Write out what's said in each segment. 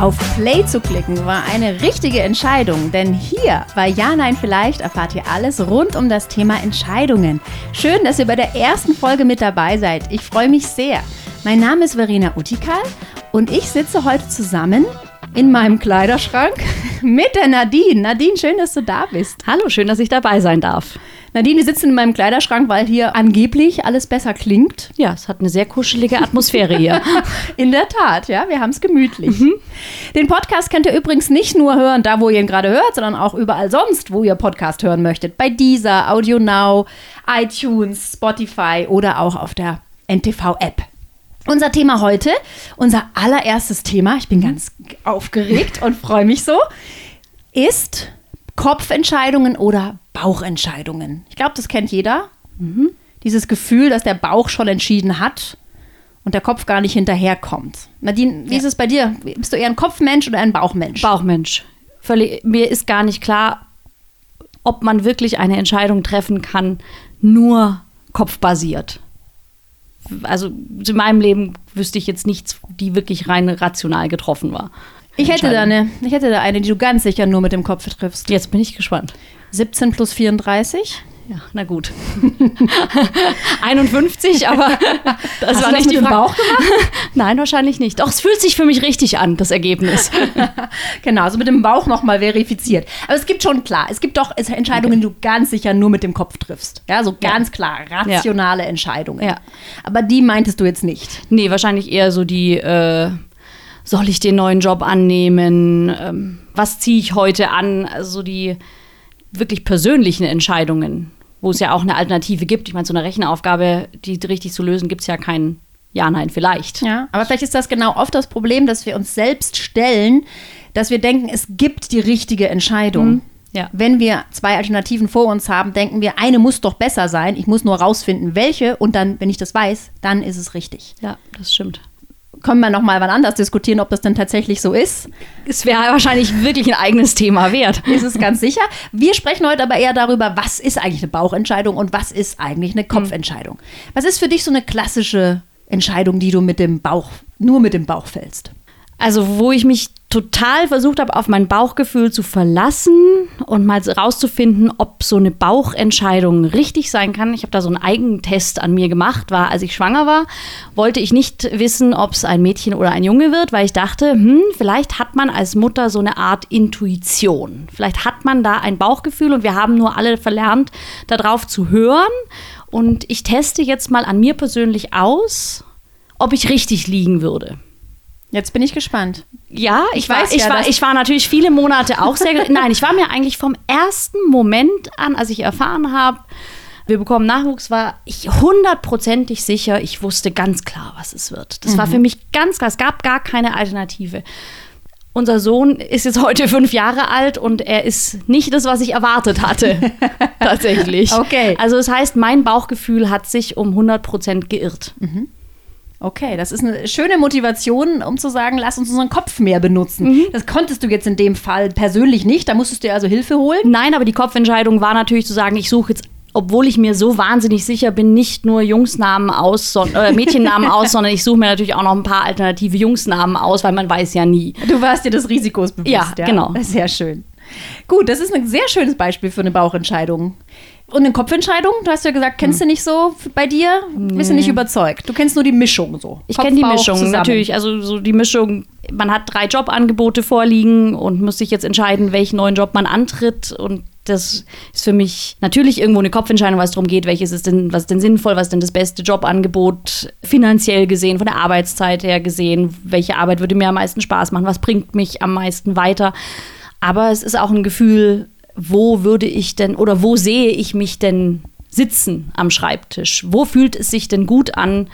Auf Play zu klicken war eine richtige Entscheidung, denn hier bei Ja, Nein, Vielleicht erfahrt ihr alles rund um das Thema Entscheidungen. Schön, dass ihr bei der ersten Folge mit dabei seid. Ich freue mich sehr. Mein Name ist Verena Utikal und ich sitze heute zusammen in meinem Kleiderschrank mit der Nadine. Nadine, schön, dass du da bist. Hallo, schön, dass ich dabei sein darf. Nadine, wir sitzen in meinem Kleiderschrank, weil hier angeblich alles besser klingt. Ja, es hat eine sehr kuschelige Atmosphäre hier. in der Tat, ja, wir haben es gemütlich. Mhm. Den Podcast könnt ihr übrigens nicht nur hören, da wo ihr ihn gerade hört, sondern auch überall sonst, wo ihr Podcast hören möchtet. Bei Deezer, Audio Now, iTunes, Spotify oder auch auf der NTV-App. Unser Thema heute, unser allererstes Thema, ich bin ganz aufgeregt und freue mich so, ist Kopfentscheidungen oder Bauchentscheidungen. Ich glaube, das kennt jeder. Mhm. Dieses Gefühl, dass der Bauch schon entschieden hat und der Kopf gar nicht hinterherkommt. Nadine, wie ja. ist es bei dir? Bist du eher ein Kopfmensch oder ein Bauchmensch? Bauchmensch. Völlig, mir ist gar nicht klar, ob man wirklich eine Entscheidung treffen kann, nur kopfbasiert. Also in meinem Leben wüsste ich jetzt nichts, die wirklich rein rational getroffen war. Ich hätte, da eine, ich hätte da eine, die du ganz sicher nur mit dem Kopf triffst. Jetzt bin ich gespannt. 17 plus 34? Ja, na gut. 51, aber das Hast war nicht das mit die Bauch gemacht? Nein, wahrscheinlich nicht. Doch, es fühlt sich für mich richtig an, das Ergebnis. genau, also mit dem Bauch nochmal verifiziert. Aber es gibt schon klar, es gibt doch Entscheidungen, okay. die du ganz sicher nur mit dem Kopf triffst. Ja, so ganz ja. klar, rationale ja. Entscheidungen. Ja. Aber die meintest du jetzt nicht. Nee, wahrscheinlich eher so die äh, soll ich den neuen Job annehmen? Ähm, was ziehe ich heute an? Also die wirklich persönlichen Entscheidungen, wo es ja auch eine Alternative gibt. Ich meine, so eine Rechenaufgabe, die richtig zu lösen, gibt es ja kein Ja, Nein, vielleicht. Ja, aber vielleicht ist das genau oft das Problem, dass wir uns selbst stellen, dass wir denken, es gibt die richtige Entscheidung. Mhm. Ja. Wenn wir zwei Alternativen vor uns haben, denken wir, eine muss doch besser sein. Ich muss nur rausfinden, welche. Und dann, wenn ich das weiß, dann ist es richtig. Ja, das stimmt können wir noch mal wann anders diskutieren, ob das denn tatsächlich so ist. Es wäre wahrscheinlich wirklich ein eigenes Thema wert. Ist es ganz sicher. Wir sprechen heute aber eher darüber, was ist eigentlich eine Bauchentscheidung und was ist eigentlich eine Kopfentscheidung. Was ist für dich so eine klassische Entscheidung, die du mit dem Bauch, nur mit dem Bauch fällst? Also, wo ich mich total versucht habe, auf mein Bauchgefühl zu verlassen und mal rauszufinden, ob so eine Bauchentscheidung richtig sein kann. Ich habe da so einen Eigentest an mir gemacht, war, als ich schwanger war, wollte ich nicht wissen, ob es ein Mädchen oder ein Junge wird, weil ich dachte, hm, vielleicht hat man als Mutter so eine Art Intuition. Vielleicht hat man da ein Bauchgefühl und wir haben nur alle verlernt, darauf zu hören. Und ich teste jetzt mal an mir persönlich aus, ob ich richtig liegen würde. Jetzt bin ich gespannt. Ja, ich, ich weiß, ich, ja, war, ich war natürlich viele Monate auch sehr. Nein, ich war mir eigentlich vom ersten Moment an, als ich erfahren habe, wir bekommen Nachwuchs, war ich hundertprozentig sicher, ich wusste ganz klar, was es wird. Das mhm. war für mich ganz klar, es gab gar keine Alternative. Unser Sohn ist jetzt heute fünf Jahre alt und er ist nicht das, was ich erwartet hatte. tatsächlich. Okay. Also, das heißt, mein Bauchgefühl hat sich um 100 Prozent geirrt. Mhm. Okay, das ist eine schöne Motivation, um zu sagen, lass uns unseren Kopf mehr benutzen. Mhm. Das konntest du jetzt in dem Fall persönlich nicht, da musstest du dir also Hilfe holen. Nein, aber die Kopfentscheidung war natürlich zu sagen, ich suche jetzt obwohl ich mir so wahnsinnig sicher bin, nicht nur Jungsnamen aus, so, äh, Mädchennamen aus, sondern ich suche mir natürlich auch noch ein paar alternative Jungsnamen aus, weil man weiß ja nie. Du warst dir des Risikos bewusst. Ja, ja, genau. Sehr schön. Gut, das ist ein sehr schönes Beispiel für eine Bauchentscheidung. Und eine Kopfentscheidung, du hast ja gesagt, kennst hm. du nicht so bei dir? Nee. Bist du nicht überzeugt? Du kennst nur die Mischung so. Ich kenne die Mischung zusammen. natürlich. Also so die Mischung, man hat drei Jobangebote vorliegen und muss sich jetzt entscheiden, welchen neuen Job man antritt. Und das ist für mich natürlich irgendwo eine Kopfentscheidung, was darum geht, welches ist denn, was ist denn sinnvoll, was ist denn das beste Jobangebot finanziell gesehen, von der Arbeitszeit her gesehen, welche Arbeit würde mir am meisten Spaß machen, was bringt mich am meisten weiter. Aber es ist auch ein Gefühl, wo würde ich denn oder wo sehe ich mich denn sitzen am Schreibtisch? Wo fühlt es sich denn gut an,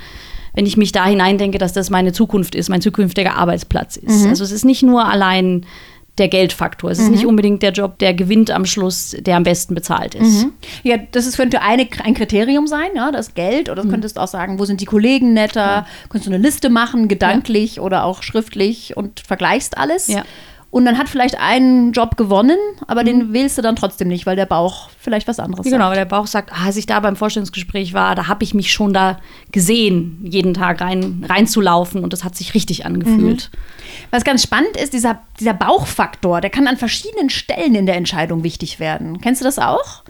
wenn ich mich da hineindenke, dass das meine Zukunft ist, mein zukünftiger Arbeitsplatz ist? Mhm. Also es ist nicht nur allein der Geldfaktor. Es ist mhm. nicht unbedingt der Job, der gewinnt am Schluss, der am besten bezahlt ist. Mhm. Ja, das ist, könnte eine, ein Kriterium sein, ja, das Geld. Oder mhm. könntest auch sagen, wo sind die Kollegen netter? Ja. Könntest du eine Liste machen, gedanklich ja. oder auch schriftlich und vergleichst alles. Ja. Und dann hat vielleicht einen Job gewonnen, aber mhm. den wählst du dann trotzdem nicht, weil der Bauch vielleicht was anderes genau, sagt. Genau, weil der Bauch sagt, ah, als ich da beim Vorstellungsgespräch war, da habe ich mich schon da gesehen, jeden Tag rein, reinzulaufen und das hat sich richtig angefühlt. Mhm. Was ganz spannend ist, dieser, dieser Bauchfaktor, der kann an verschiedenen Stellen in der Entscheidung wichtig werden. Kennst du das auch?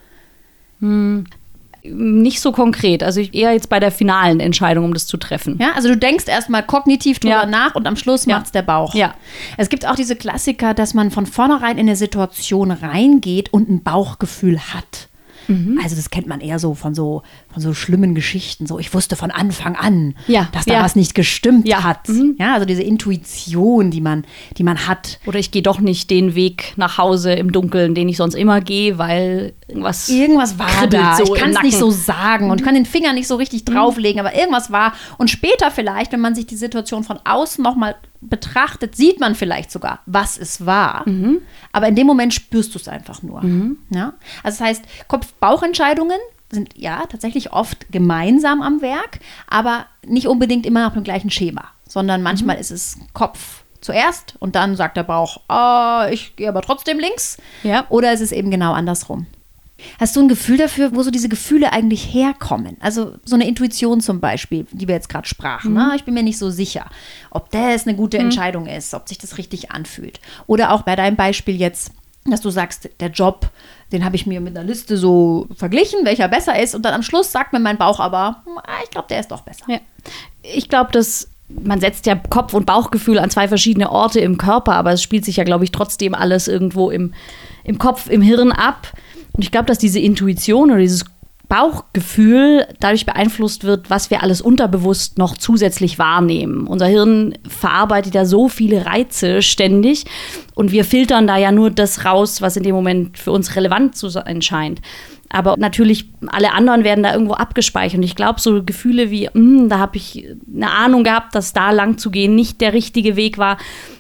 Nicht so konkret. Also eher jetzt bei der finalen Entscheidung, um das zu treffen. Ja, also du denkst erstmal kognitiv drüber ja. nach und am Schluss ja. macht es der Bauch. Ja. Es gibt auch diese Klassiker, dass man von vornherein in eine Situation reingeht und ein Bauchgefühl hat. Mhm. Also das kennt man eher so von so von so schlimmen Geschichten. So, ich wusste von Anfang an, ja, dass da ja. was nicht gestimmt ja. hat. Mhm. Ja, also diese Intuition, die man, die man hat. Oder ich gehe doch nicht den Weg nach Hause im Dunkeln, den ich sonst immer gehe, weil irgendwas irgendwas war da. So ich kann es nicht so sagen und kann den Finger nicht so richtig mhm. drauflegen, aber irgendwas war. Und später vielleicht, wenn man sich die Situation von außen noch mal betrachtet, sieht man vielleicht sogar, was es war. Mhm. Aber in dem Moment spürst du es einfach nur. Mhm. Ja? Also das heißt, Kopf-Bauch-Entscheidungen sind ja tatsächlich oft gemeinsam am Werk, aber nicht unbedingt immer nach dem gleichen Schema, sondern manchmal mhm. ist es Kopf zuerst und dann sagt der Bauch, oh, ich gehe aber trotzdem links. Ja. Oder ist es eben genau andersrum. Hast du ein Gefühl dafür, wo so diese Gefühle eigentlich herkommen? Also so eine Intuition zum Beispiel, die wir jetzt gerade sprachen. Mhm. Ne? Ich bin mir nicht so sicher, ob das eine gute mhm. Entscheidung ist, ob sich das richtig anfühlt. Oder auch bei deinem Beispiel jetzt, dass du sagst, der Job, den habe ich mir mit einer Liste so verglichen, welcher besser ist. Und dann am Schluss sagt mir mein Bauch aber, hm, ah, ich glaube, der ist doch besser. Ja. Ich glaube, dass man setzt ja Kopf- und Bauchgefühl an zwei verschiedene Orte im Körper, aber es spielt sich ja, glaube ich, trotzdem alles irgendwo im, im Kopf, im Hirn ab. Und ich glaube, dass diese Intuition oder dieses Bauchgefühl dadurch beeinflusst wird, was wir alles unterbewusst noch zusätzlich wahrnehmen. Unser Hirn verarbeitet ja so viele Reize ständig und wir filtern da ja nur das raus, was in dem Moment für uns relevant zu sein scheint. Aber natürlich, alle anderen werden da irgendwo abgespeichert. Und ich glaube, so Gefühle wie, hm, da habe ich eine Ahnung gehabt, dass da lang zu gehen nicht der richtige Weg war,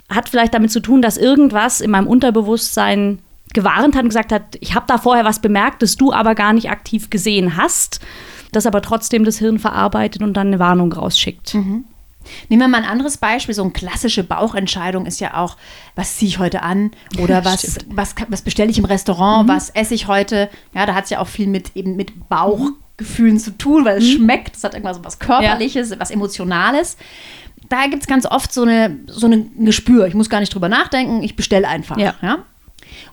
hat vielleicht damit zu tun, dass irgendwas in meinem Unterbewusstsein gewarnt hat und gesagt hat, ich habe da vorher was bemerkt, das du aber gar nicht aktiv gesehen hast, das aber trotzdem das Hirn verarbeitet und dann eine Warnung rausschickt. Mhm. Nehmen wir mal ein anderes Beispiel. So eine klassische Bauchentscheidung ist ja auch, was ziehe ich heute an oder was, was, was bestelle ich im Restaurant, mhm. was esse ich heute. Ja, da hat es ja auch viel mit eben mit Bauchgefühlen zu tun, weil es mhm. schmeckt. Es hat irgendwas was Körperliches, ja. was Emotionales. Da gibt es ganz oft so, eine, so ein Gespür. Ich muss gar nicht drüber nachdenken, ich bestelle einfach. Ja. ja?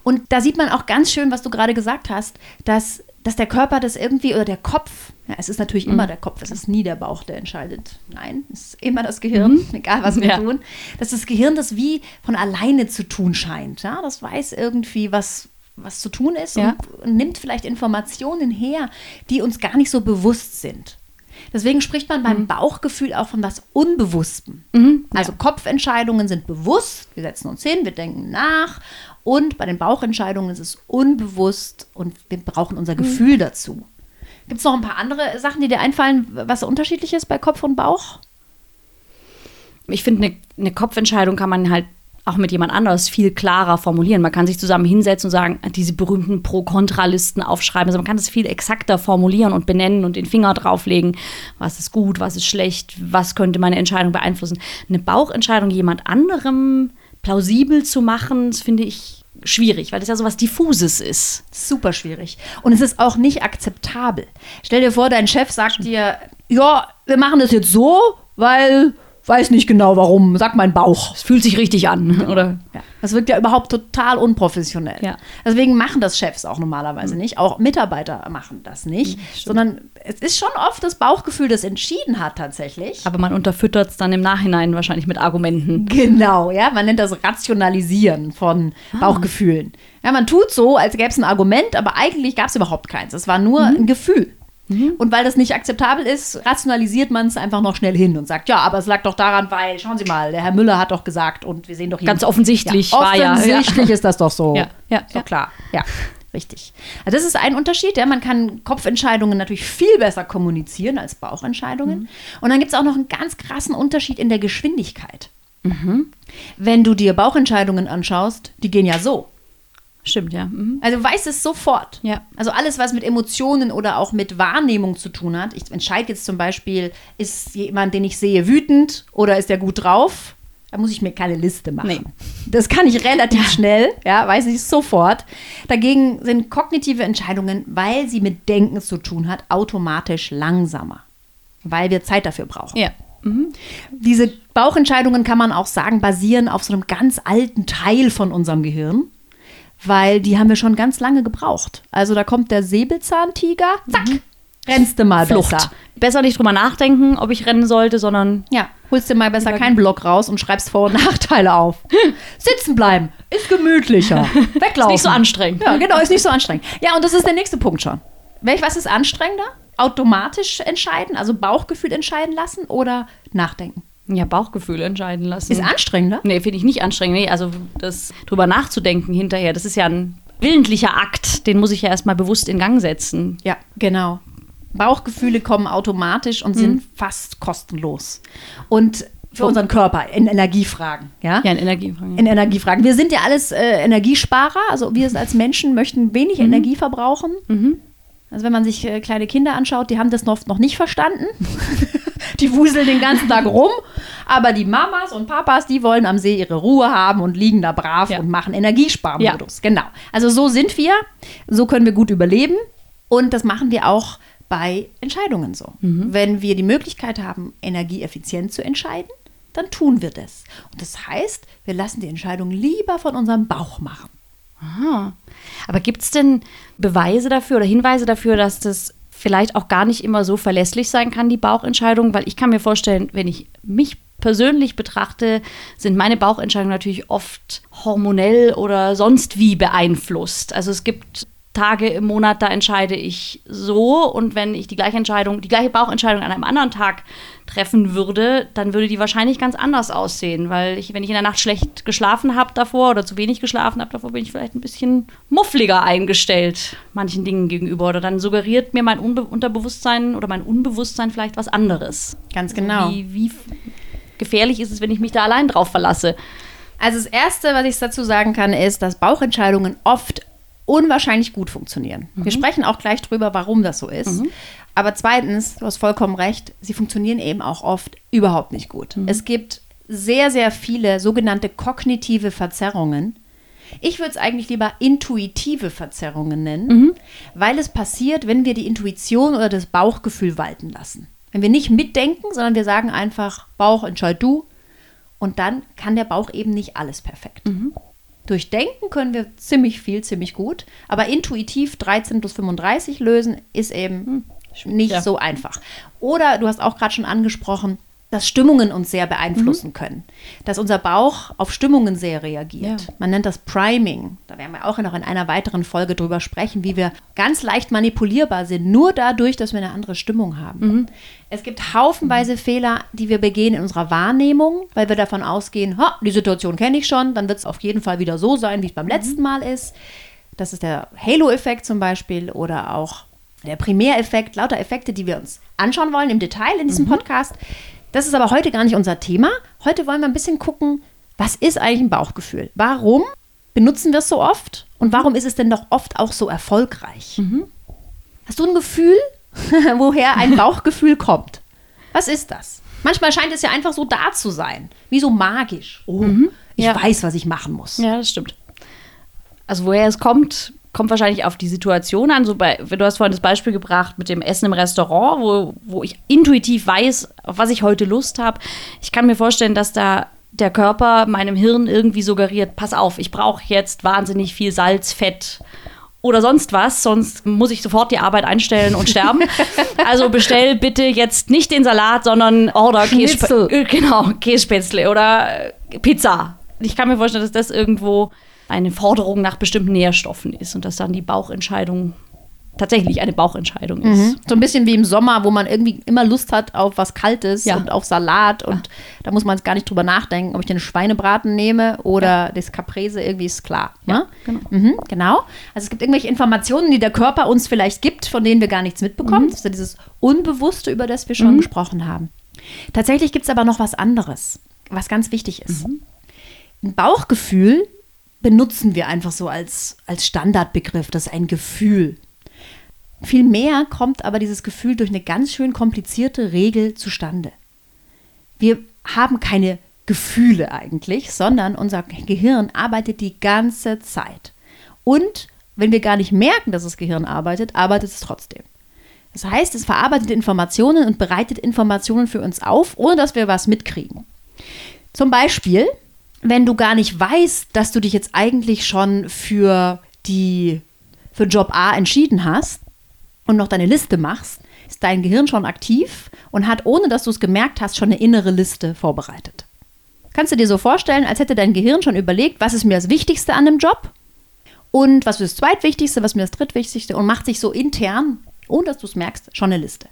Und da sieht man auch ganz schön, was du gerade gesagt hast, dass, dass der Körper das irgendwie oder der Kopf, ja, es ist natürlich mhm. immer der Kopf, es ist nie der Bauch, der entscheidet. Nein, es ist immer das Gehirn, mhm. egal was wir ja. tun. Dass das Gehirn das wie von alleine zu tun scheint. Ja? Das weiß irgendwie, was, was zu tun ist ja. und nimmt vielleicht Informationen her, die uns gar nicht so bewusst sind. Deswegen spricht man beim mhm. Bauchgefühl auch von was Unbewusstem. Mhm, also Kopfentscheidungen sind bewusst, wir setzen uns hin, wir denken nach und bei den Bauchentscheidungen ist es unbewusst und wir brauchen unser Gefühl mhm. dazu. Gibt es noch ein paar andere Sachen, die dir einfallen, was unterschiedlich ist bei Kopf und Bauch? Ich finde, eine ne Kopfentscheidung kann man halt auch mit jemand anderes viel klarer formulieren. Man kann sich zusammen hinsetzen und sagen, diese berühmten Pro-Kontra-Listen aufschreiben. Also man kann das viel exakter formulieren und benennen und den Finger drauflegen, was ist gut, was ist schlecht, was könnte meine Entscheidung beeinflussen. Eine Bauchentscheidung jemand anderem plausibel zu machen, das finde ich schwierig, weil das ja so was Diffuses ist. Super schwierig. Und es ist auch nicht akzeptabel. Stell dir vor, dein Chef sagt dir, ja, wir machen das jetzt so, weil weiß nicht genau warum, sag mein Bauch. Es fühlt sich richtig an, oder? Ja. Das wirkt ja überhaupt total unprofessionell. Ja. Deswegen machen das Chefs auch normalerweise mhm. nicht. Auch Mitarbeiter machen das nicht. Mhm, sondern es ist schon oft das Bauchgefühl, das entschieden hat tatsächlich. Aber man unterfüttert es dann im Nachhinein wahrscheinlich mit Argumenten. Genau, ja. Man nennt das Rationalisieren von ah. Bauchgefühlen. Ja, man tut so, als gäbe es ein Argument, aber eigentlich gab es überhaupt keins. Es war nur mhm. ein Gefühl. Mhm. Und weil das nicht akzeptabel ist, rationalisiert man es einfach noch schnell hin und sagt, ja, aber es lag doch daran, weil, schauen Sie mal, der Herr Müller hat doch gesagt und wir sehen doch hier. Ganz offensichtlich ja, war ja. Offensichtlich ist das doch so. Ja, ja, so klar. Ja. Richtig. Also das ist ein Unterschied. Ja. Man kann Kopfentscheidungen natürlich viel besser kommunizieren als Bauchentscheidungen. Mhm. Und dann gibt es auch noch einen ganz krassen Unterschied in der Geschwindigkeit. Mhm. Wenn du dir Bauchentscheidungen anschaust, die gehen ja so. Stimmt, ja. Mhm. Also du weißt es sofort. Ja. Also alles, was mit Emotionen oder auch mit Wahrnehmung zu tun hat. Ich entscheide jetzt zum Beispiel, ist jemand, den ich sehe, wütend oder ist er gut drauf? Da muss ich mir keine Liste machen. Nee. Das kann ich relativ schnell, ja, weiß ich sofort. Dagegen sind kognitive Entscheidungen, weil sie mit Denken zu tun hat, automatisch langsamer. Weil wir Zeit dafür brauchen. Ja. Mhm. Diese Bauchentscheidungen kann man auch sagen, basieren auf so einem ganz alten Teil von unserem Gehirn, weil die haben wir schon ganz lange gebraucht. Also da kommt der Säbelzahntiger, zack, mhm. rennst du mal Flucht. besser besser nicht drüber nachdenken, ob ich rennen sollte, sondern. Ja, holst dir mal besser keinen Block raus und schreibst Vor- und Nachteile auf. Sitzen bleiben, ist gemütlicher. Weglaufen. Ist nicht so anstrengend. Ja, genau, ist nicht so anstrengend. Ja, und das ist der nächste Punkt schon. Welch, was ist anstrengender? Automatisch entscheiden, also Bauchgefühl entscheiden lassen oder nachdenken? Ja, Bauchgefühl entscheiden lassen. Ist anstrengender? Nee, finde ich nicht anstrengend. Nee, also das drüber nachzudenken hinterher, das ist ja ein willentlicher Akt, den muss ich ja erstmal bewusst in Gang setzen. Ja, genau. Bauchgefühle kommen automatisch und sind mhm. fast kostenlos. Und für unseren Körper in Energiefragen. Ja, ja in Energiefragen. In Energiefragen. Wir sind ja alles äh, Energiesparer, also wir als Menschen möchten wenig mhm. Energie verbrauchen. Mhm. Also wenn man sich äh, kleine Kinder anschaut, die haben das noch, noch nicht verstanden. die wuseln den ganzen Tag rum. Aber die Mamas und Papas, die wollen am See ihre Ruhe haben und liegen da brav ja. und machen Energiesparmodus. Ja. Genau. Also so sind wir. So können wir gut überleben. Und das machen wir auch bei Entscheidungen so. Mhm. Wenn wir die Möglichkeit haben, energieeffizient zu entscheiden, dann tun wir das. Und das heißt, wir lassen die Entscheidung lieber von unserem Bauch machen. Aha. Aber gibt es denn Beweise dafür oder Hinweise dafür, dass das vielleicht auch gar nicht immer so verlässlich sein kann, die Bauchentscheidung? Weil ich kann mir vorstellen, wenn ich mich persönlich betrachte, sind meine Bauchentscheidungen natürlich oft hormonell oder sonst wie beeinflusst. Also es gibt Tage im Monat, da entscheide ich so. Und wenn ich die gleiche Entscheidung, die gleiche Bauchentscheidung an einem anderen Tag treffen würde, dann würde die wahrscheinlich ganz anders aussehen. Weil ich, wenn ich in der Nacht schlecht geschlafen habe davor oder zu wenig geschlafen habe davor, bin ich vielleicht ein bisschen muffliger eingestellt manchen Dingen gegenüber. Oder dann suggeriert mir mein Unbe Unterbewusstsein oder mein Unbewusstsein vielleicht was anderes. Ganz genau. Also wie, wie gefährlich ist es, wenn ich mich da allein drauf verlasse? Also das Erste, was ich dazu sagen kann, ist, dass Bauchentscheidungen oft unwahrscheinlich gut funktionieren. Mhm. Wir sprechen auch gleich drüber, warum das so ist. Mhm. Aber zweitens, du hast vollkommen recht, sie funktionieren eben auch oft überhaupt nicht gut. Mhm. Es gibt sehr, sehr viele sogenannte kognitive Verzerrungen. Ich würde es eigentlich lieber intuitive Verzerrungen nennen, mhm. weil es passiert, wenn wir die Intuition oder das Bauchgefühl walten lassen. Wenn wir nicht mitdenken, sondern wir sagen einfach, Bauch, entscheid du. Und dann kann der Bauch eben nicht alles perfekt. Mhm. Durch Denken können wir ziemlich viel, ziemlich gut, aber intuitiv 13 plus 35 lösen ist eben hm, nicht ja. so einfach. Oder du hast auch gerade schon angesprochen, dass Stimmungen uns sehr beeinflussen mhm. können. Dass unser Bauch auf Stimmungen sehr reagiert. Ja. Man nennt das Priming. Da werden wir auch noch in einer weiteren Folge drüber sprechen, wie wir ganz leicht manipulierbar sind, nur dadurch, dass wir eine andere Stimmung haben. Mhm. Es gibt haufenweise mhm. Fehler, die wir begehen in unserer Wahrnehmung, weil wir davon ausgehen, die Situation kenne ich schon, dann wird es auf jeden Fall wieder so sein, wie es beim mhm. letzten Mal ist. Das ist der Halo-Effekt zum Beispiel oder auch der Primäreffekt, lauter Effekte, die wir uns anschauen wollen im Detail in diesem mhm. Podcast. Das ist aber heute gar nicht unser Thema. Heute wollen wir ein bisschen gucken, was ist eigentlich ein Bauchgefühl? Warum benutzen wir es so oft? Und warum ist es denn doch oft auch so erfolgreich? Mhm. Hast du ein Gefühl, woher ein Bauchgefühl kommt? Was ist das? Manchmal scheint es ja einfach so da zu sein, wie so magisch. Oh, mhm. ich ja. weiß, was ich machen muss. Ja, das stimmt. Also woher es kommt, kommt wahrscheinlich auf die Situation an. So bei, du hast vorhin das Beispiel gebracht mit dem Essen im Restaurant, wo, wo ich intuitiv weiß, auf was ich heute Lust habe. Ich kann mir vorstellen, dass da der Körper meinem Hirn irgendwie suggeriert, pass auf, ich brauche jetzt wahnsinnig viel Salz, Fett oder sonst was, sonst muss ich sofort die Arbeit einstellen und sterben. also bestell bitte jetzt nicht den Salat, sondern order Käse, äh, genau, Kässpätzle oder Pizza. Ich kann mir vorstellen, dass das irgendwo eine Forderung nach bestimmten Nährstoffen ist und dass dann die Bauchentscheidung tatsächlich eine Bauchentscheidung ist. Mhm. So ein bisschen wie im Sommer, wo man irgendwie immer Lust hat auf was Kaltes ja. und auf Salat und ja. da muss man gar nicht drüber nachdenken, ob ich den Schweinebraten nehme oder ja. das Caprese, irgendwie ist klar. Ja, genau. Mhm, genau. Also es gibt irgendwelche Informationen, die der Körper uns vielleicht gibt, von denen wir gar nichts mitbekommen. Mhm. Das ist ja dieses Unbewusste, über das wir schon mhm. gesprochen haben. Tatsächlich gibt es aber noch was anderes, was ganz wichtig ist. Mhm. Ein Bauchgefühl benutzen wir einfach so als, als Standardbegriff. Das ist ein Gefühl. Vielmehr kommt aber dieses Gefühl durch eine ganz schön komplizierte Regel zustande. Wir haben keine Gefühle eigentlich, sondern unser Gehirn arbeitet die ganze Zeit. Und wenn wir gar nicht merken, dass das Gehirn arbeitet, arbeitet es trotzdem. Das heißt, es verarbeitet Informationen und bereitet Informationen für uns auf, ohne dass wir was mitkriegen. Zum Beispiel, wenn du gar nicht weißt, dass du dich jetzt eigentlich schon für die für Job A entschieden hast und noch deine Liste machst, ist dein Gehirn schon aktiv und hat, ohne dass du es gemerkt hast, schon eine innere Liste vorbereitet. Kannst du dir so vorstellen, als hätte dein Gehirn schon überlegt, was ist mir das Wichtigste an dem Job und was ist das Zweitwichtigste, was ist mir das Drittwichtigste und macht sich so intern, ohne dass du es merkst, schon eine Liste.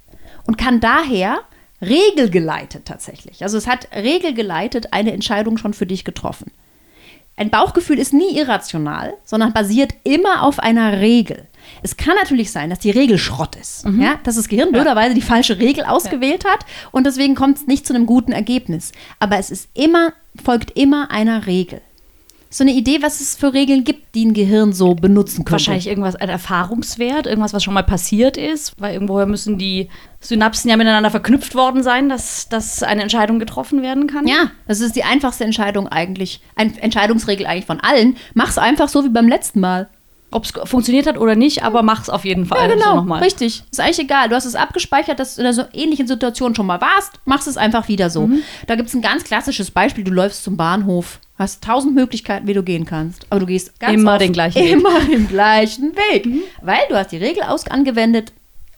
Und kann daher regelgeleitet tatsächlich, also es hat regelgeleitet eine Entscheidung schon für dich getroffen. Ein Bauchgefühl ist nie irrational, sondern basiert immer auf einer Regel. Es kann natürlich sein, dass die Regel Schrott ist. Mhm. Ja? Dass das Gehirn blöderweise die falsche Regel ausgewählt ja. hat und deswegen kommt es nicht zu einem guten Ergebnis. Aber es ist immer, folgt immer einer Regel so eine Idee, was es für Regeln gibt, die ein Gehirn so benutzen könnte? Wahrscheinlich irgendwas, ein Erfahrungswert, irgendwas, was schon mal passiert ist, weil irgendwoher müssen die Synapsen ja miteinander verknüpft worden sein, dass, dass eine Entscheidung getroffen werden kann. Ja, das ist die einfachste Entscheidung eigentlich, Entscheidungsregel eigentlich von allen. Mach's einfach so wie beim letzten Mal. Ob es funktioniert hat oder nicht, aber mach es auf jeden Fall. Ja, genau, so richtig. Ist eigentlich egal. Du hast es abgespeichert, dass du in einer so ähnlichen Situation schon mal warst, machst es einfach wieder so. Mhm. Da gibt es ein ganz klassisches Beispiel. Du läufst zum Bahnhof, hast tausend Möglichkeiten, wie du gehen kannst, aber du gehst ganz immer den gleichen Weg. Immer den gleichen Weg. Mhm. Weil du hast die Regel angewendet,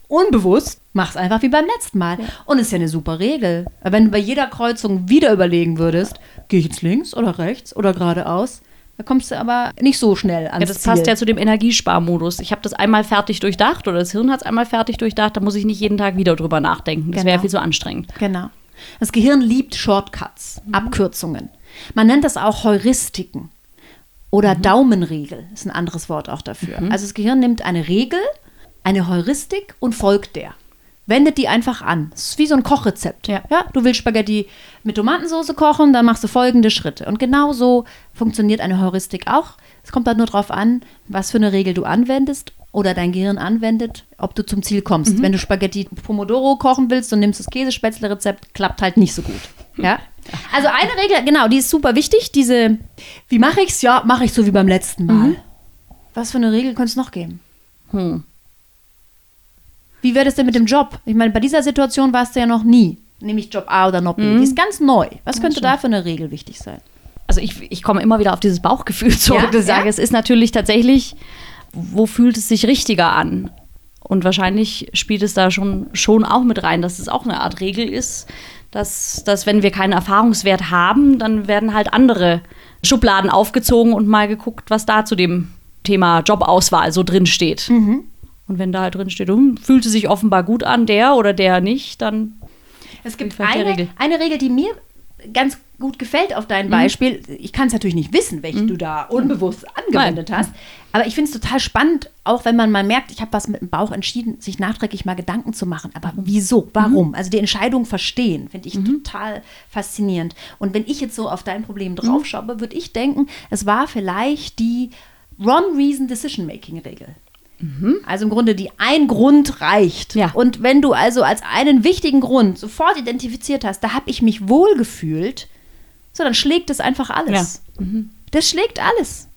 unbewusst, mach es einfach wie beim letzten Mal. Ja. Und ist ja eine super Regel. Wenn du bei jeder Kreuzung wieder überlegen würdest, gehe ich jetzt links oder rechts oder geradeaus, da kommst du aber nicht so schnell ans Ja, das Ziel. passt ja zu dem Energiesparmodus. Ich habe das einmal fertig durchdacht oder das Hirn hat es einmal fertig durchdacht, da muss ich nicht jeden Tag wieder drüber nachdenken. Das genau. wäre viel zu anstrengend. Genau. Das Gehirn liebt Shortcuts, mhm. Abkürzungen. Man nennt das auch Heuristiken oder mhm. Daumenregel, ist ein anderes Wort auch dafür. Mhm. Also das Gehirn nimmt eine Regel, eine Heuristik und folgt der wendet die einfach an. Es ist wie so ein Kochrezept. Ja. ja. Du willst Spaghetti mit Tomatensauce kochen, dann machst du folgende Schritte. Und genau so funktioniert eine Heuristik auch. Es kommt halt nur darauf an, was für eine Regel du anwendest oder dein Gehirn anwendet, ob du zum Ziel kommst. Mhm. Wenn du Spaghetti Pomodoro kochen willst und nimmst das Käsespätzle-Rezept, klappt halt nicht so gut. Ja? Also eine Regel, genau, die ist super wichtig. Diese, wie mache ich es? Ja, mache ich so wie beim letzten Mal. Mhm. Was für eine Regel könnte es noch geben? Hm. Wie wäre das denn mit dem Job? Ich meine, bei dieser Situation warst du ja noch nie, nämlich Job A oder Job B. Mhm. Die ist ganz neu. Was könnte da für eine Regel wichtig sein? Also ich, ich komme immer wieder auf dieses Bauchgefühl zurück. Ja, ich sage, ja? es ist natürlich tatsächlich, wo fühlt es sich richtiger an? Und wahrscheinlich spielt es da schon, schon auch mit rein, dass es auch eine Art Regel ist, dass, dass wenn wir keinen Erfahrungswert haben, dann werden halt andere Schubladen aufgezogen und mal geguckt, was da zu dem Thema Jobauswahl so drin steht. Mhm. Und wenn da halt drin steht, hm, fühlte sich offenbar gut an, der oder der nicht, dann. Es gibt eine Regel. eine Regel, die mir ganz gut gefällt auf dein mhm. Beispiel. Ich kann es natürlich nicht wissen, welche mhm. du da unbewusst angewendet Nein. hast. Aber ich finde es total spannend, auch wenn man mal merkt, ich habe was mit dem Bauch entschieden, sich nachträglich mal Gedanken zu machen. Aber wieso? Warum? Mhm. Also die Entscheidung verstehen, finde ich mhm. total faszinierend. Und wenn ich jetzt so auf dein Problem mhm. draufschaue, würde ich denken, es war vielleicht die One-Reason-Decision-Making-Regel. Mhm. Also im Grunde die ein Grund reicht. Ja. Und wenn du also als einen wichtigen Grund sofort identifiziert hast, da habe ich mich wohl gefühlt, so dann schlägt es einfach alles. Ja. Mhm. Das schlägt alles.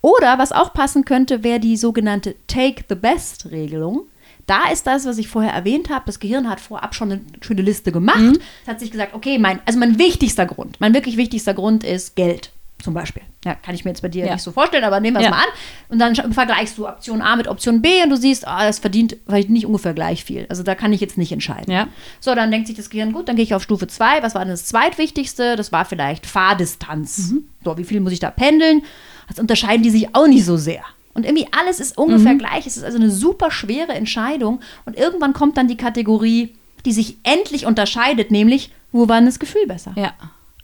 Oder was auch passen könnte, wäre die sogenannte Take the Best Regelung. Da ist das, was ich vorher erwähnt habe. Das Gehirn hat vorab schon eine schöne Liste gemacht. Mhm. Es hat sich gesagt, okay, mein, also mein wichtigster Grund, mein wirklich wichtigster Grund ist Geld. Zum Beispiel. Ja, kann ich mir jetzt bei dir ja. nicht so vorstellen, aber nehmen wir es ja. mal an. Und dann vergleichst du Option A mit Option B und du siehst, ah, das verdient vielleicht nicht ungefähr gleich viel. Also da kann ich jetzt nicht entscheiden. Ja. So, dann denkt sich das Gehirn, gut, dann gehe ich auf Stufe 2. Was war denn das zweitwichtigste? Das war vielleicht Fahrdistanz. Mhm. So, wie viel muss ich da pendeln? Das unterscheiden die sich auch nicht so sehr. Und irgendwie alles ist ungefähr mhm. gleich. Es ist also eine super schwere Entscheidung. Und irgendwann kommt dann die Kategorie, die sich endlich unterscheidet, nämlich, wo war denn das Gefühl besser? Ja.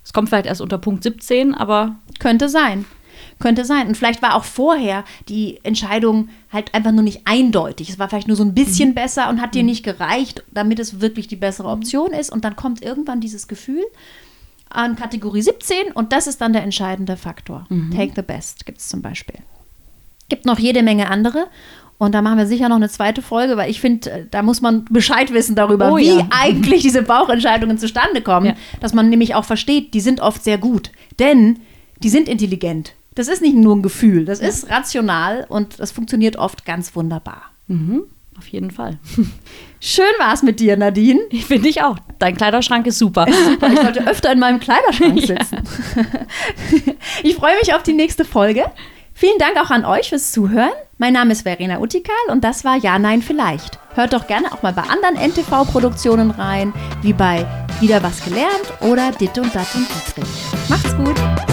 Es kommt vielleicht erst unter Punkt 17, aber. Könnte sein. Könnte sein. Und vielleicht war auch vorher die Entscheidung halt einfach nur nicht eindeutig. Es war vielleicht nur so ein bisschen mhm. besser und hat dir mhm. nicht gereicht, damit es wirklich die bessere Option ist. Und dann kommt irgendwann dieses Gefühl an Kategorie 17 und das ist dann der entscheidende Faktor. Mhm. Take the best gibt es zum Beispiel. Gibt noch jede Menge andere. Und da machen wir sicher noch eine zweite Folge, weil ich finde, äh, da muss man Bescheid wissen darüber, Oh wie ja. eigentlich diese Bauchentscheidungen zustande kommen. Ja. Dass man nämlich auch versteht, die sind oft sehr gut. Denn die sind intelligent. Das ist nicht nur ein Gefühl, das ist rational und das funktioniert oft ganz wunderbar. Mhm, auf jeden Fall. Schön war es mit dir, Nadine. Finde ich auch. Dein Kleiderschrank ist super. Ich sollte öfter in meinem Kleiderschrank Ja. sitzen. Ich freue mich auf die nächste Folge. Vielen Dank auch an euch fürs Zuhören. Mein Name ist Verena Utikal und das war Ja, Nein, Vielleicht. Hört doch gerne auch mal bei anderen NTV-Produktionen rein, wie bei Wieder was gelernt oder Dit und Dat und Dietrich. Macht's gut!